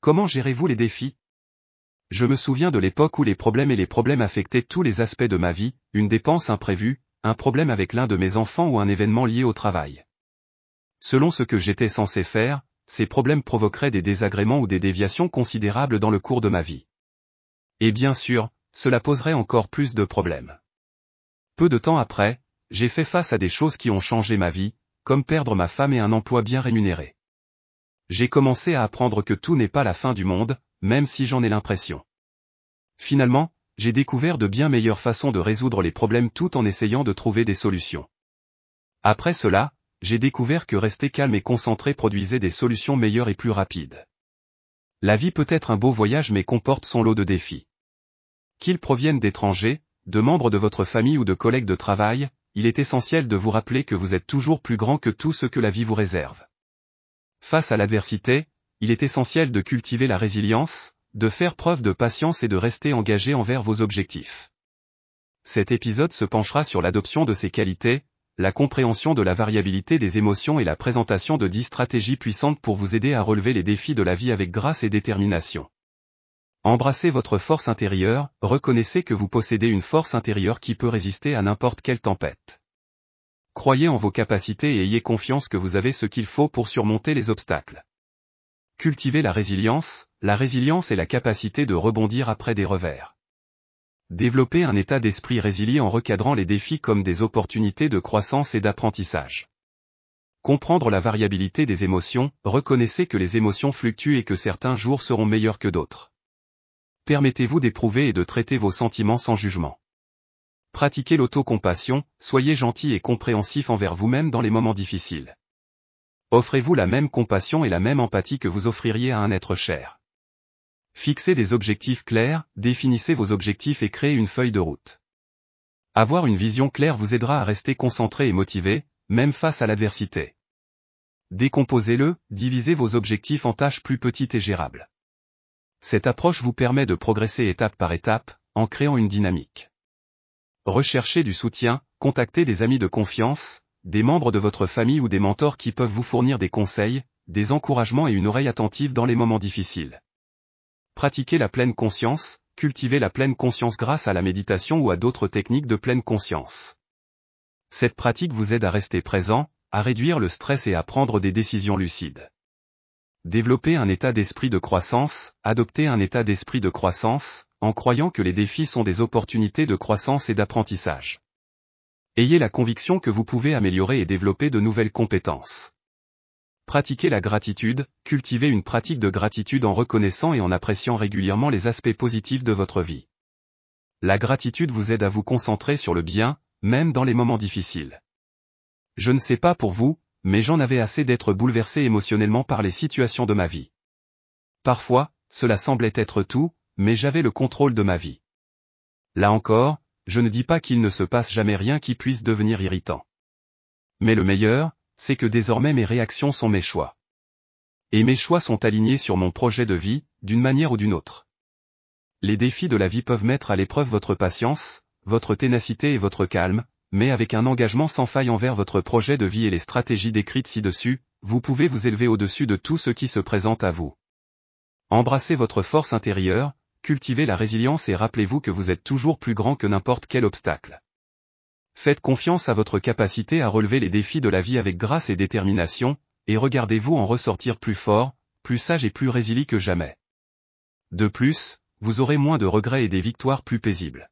Comment gérez-vous les défis? Je me souviens de l'époque où les problèmes et les problèmes affectaient tous les aspects de ma vie, une dépense imprévue, un problème avec l'un de mes enfants ou un événement lié au travail. Selon ce que j'étais censé faire, ces problèmes provoqueraient des désagréments ou des déviations considérables dans le cours de ma vie. Et bien sûr, cela poserait encore plus de problèmes. Peu de temps après, j'ai fait face à des choses qui ont changé ma vie, comme perdre ma femme et un emploi bien rémunéré. J'ai commencé à apprendre que tout n'est pas la fin du monde, même si j'en ai l'impression. Finalement, j'ai découvert de bien meilleures façons de résoudre les problèmes tout en essayant de trouver des solutions. Après cela, j'ai découvert que rester calme et concentré produisait des solutions meilleures et plus rapides. La vie peut être un beau voyage mais comporte son lot de défis. Qu'ils proviennent d'étrangers, de membres de votre famille ou de collègues de travail, il est essentiel de vous rappeler que vous êtes toujours plus grand que tout ce que la vie vous réserve. Face à l'adversité, il est essentiel de cultiver la résilience, de faire preuve de patience et de rester engagé envers vos objectifs. Cet épisode se penchera sur l'adoption de ces qualités, la compréhension de la variabilité des émotions et la présentation de 10 stratégies puissantes pour vous aider à relever les défis de la vie avec grâce et détermination. Embrassez votre force intérieure, reconnaissez que vous possédez une force intérieure qui peut résister à n'importe quelle tempête. Croyez en vos capacités et ayez confiance que vous avez ce qu'il faut pour surmonter les obstacles. Cultivez la résilience, la résilience est la capacité de rebondir après des revers. Développez un état d'esprit résilient en recadrant les défis comme des opportunités de croissance et d'apprentissage. Comprendre la variabilité des émotions, reconnaissez que les émotions fluctuent et que certains jours seront meilleurs que d'autres. Permettez-vous d'éprouver et de traiter vos sentiments sans jugement. Pratiquez l'autocompassion, soyez gentil et compréhensif envers vous-même dans les moments difficiles. Offrez-vous la même compassion et la même empathie que vous offririez à un être cher. Fixez des objectifs clairs, définissez vos objectifs et créez une feuille de route. Avoir une vision claire vous aidera à rester concentré et motivé, même face à l'adversité. Décomposez-le, divisez vos objectifs en tâches plus petites et gérables. Cette approche vous permet de progresser étape par étape, en créant une dynamique. Recherchez du soutien, contactez des amis de confiance, des membres de votre famille ou des mentors qui peuvent vous fournir des conseils, des encouragements et une oreille attentive dans les moments difficiles. Pratiquez la pleine conscience, cultivez la pleine conscience grâce à la méditation ou à d'autres techniques de pleine conscience. Cette pratique vous aide à rester présent, à réduire le stress et à prendre des décisions lucides. Développer un état d'esprit de croissance, adopter un état d'esprit de croissance, en croyant que les défis sont des opportunités de croissance et d'apprentissage. Ayez la conviction que vous pouvez améliorer et développer de nouvelles compétences. Pratiquez la gratitude, cultivez une pratique de gratitude en reconnaissant et en appréciant régulièrement les aspects positifs de votre vie. La gratitude vous aide à vous concentrer sur le bien, même dans les moments difficiles. Je ne sais pas pour vous, mais j'en avais assez d'être bouleversé émotionnellement par les situations de ma vie. Parfois, cela semblait être tout, mais j'avais le contrôle de ma vie. Là encore, je ne dis pas qu'il ne se passe jamais rien qui puisse devenir irritant. Mais le meilleur, c'est que désormais mes réactions sont mes choix. Et mes choix sont alignés sur mon projet de vie, d'une manière ou d'une autre. Les défis de la vie peuvent mettre à l'épreuve votre patience, votre ténacité et votre calme, mais avec un engagement sans faille envers votre projet de vie et les stratégies décrites ci-dessus, vous pouvez vous élever au-dessus de tout ce qui se présente à vous. Embrassez votre force intérieure, cultivez la résilience et rappelez-vous que vous êtes toujours plus grand que n'importe quel obstacle. Faites confiance à votre capacité à relever les défis de la vie avec grâce et détermination, et regardez-vous en ressortir plus fort, plus sage et plus résilient que jamais. De plus, vous aurez moins de regrets et des victoires plus paisibles.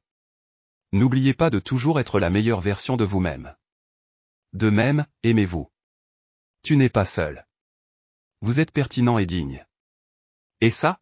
N'oubliez pas de toujours être la meilleure version de vous-même. De même, aimez-vous. Tu n'es pas seul. Vous êtes pertinent et digne. Et ça,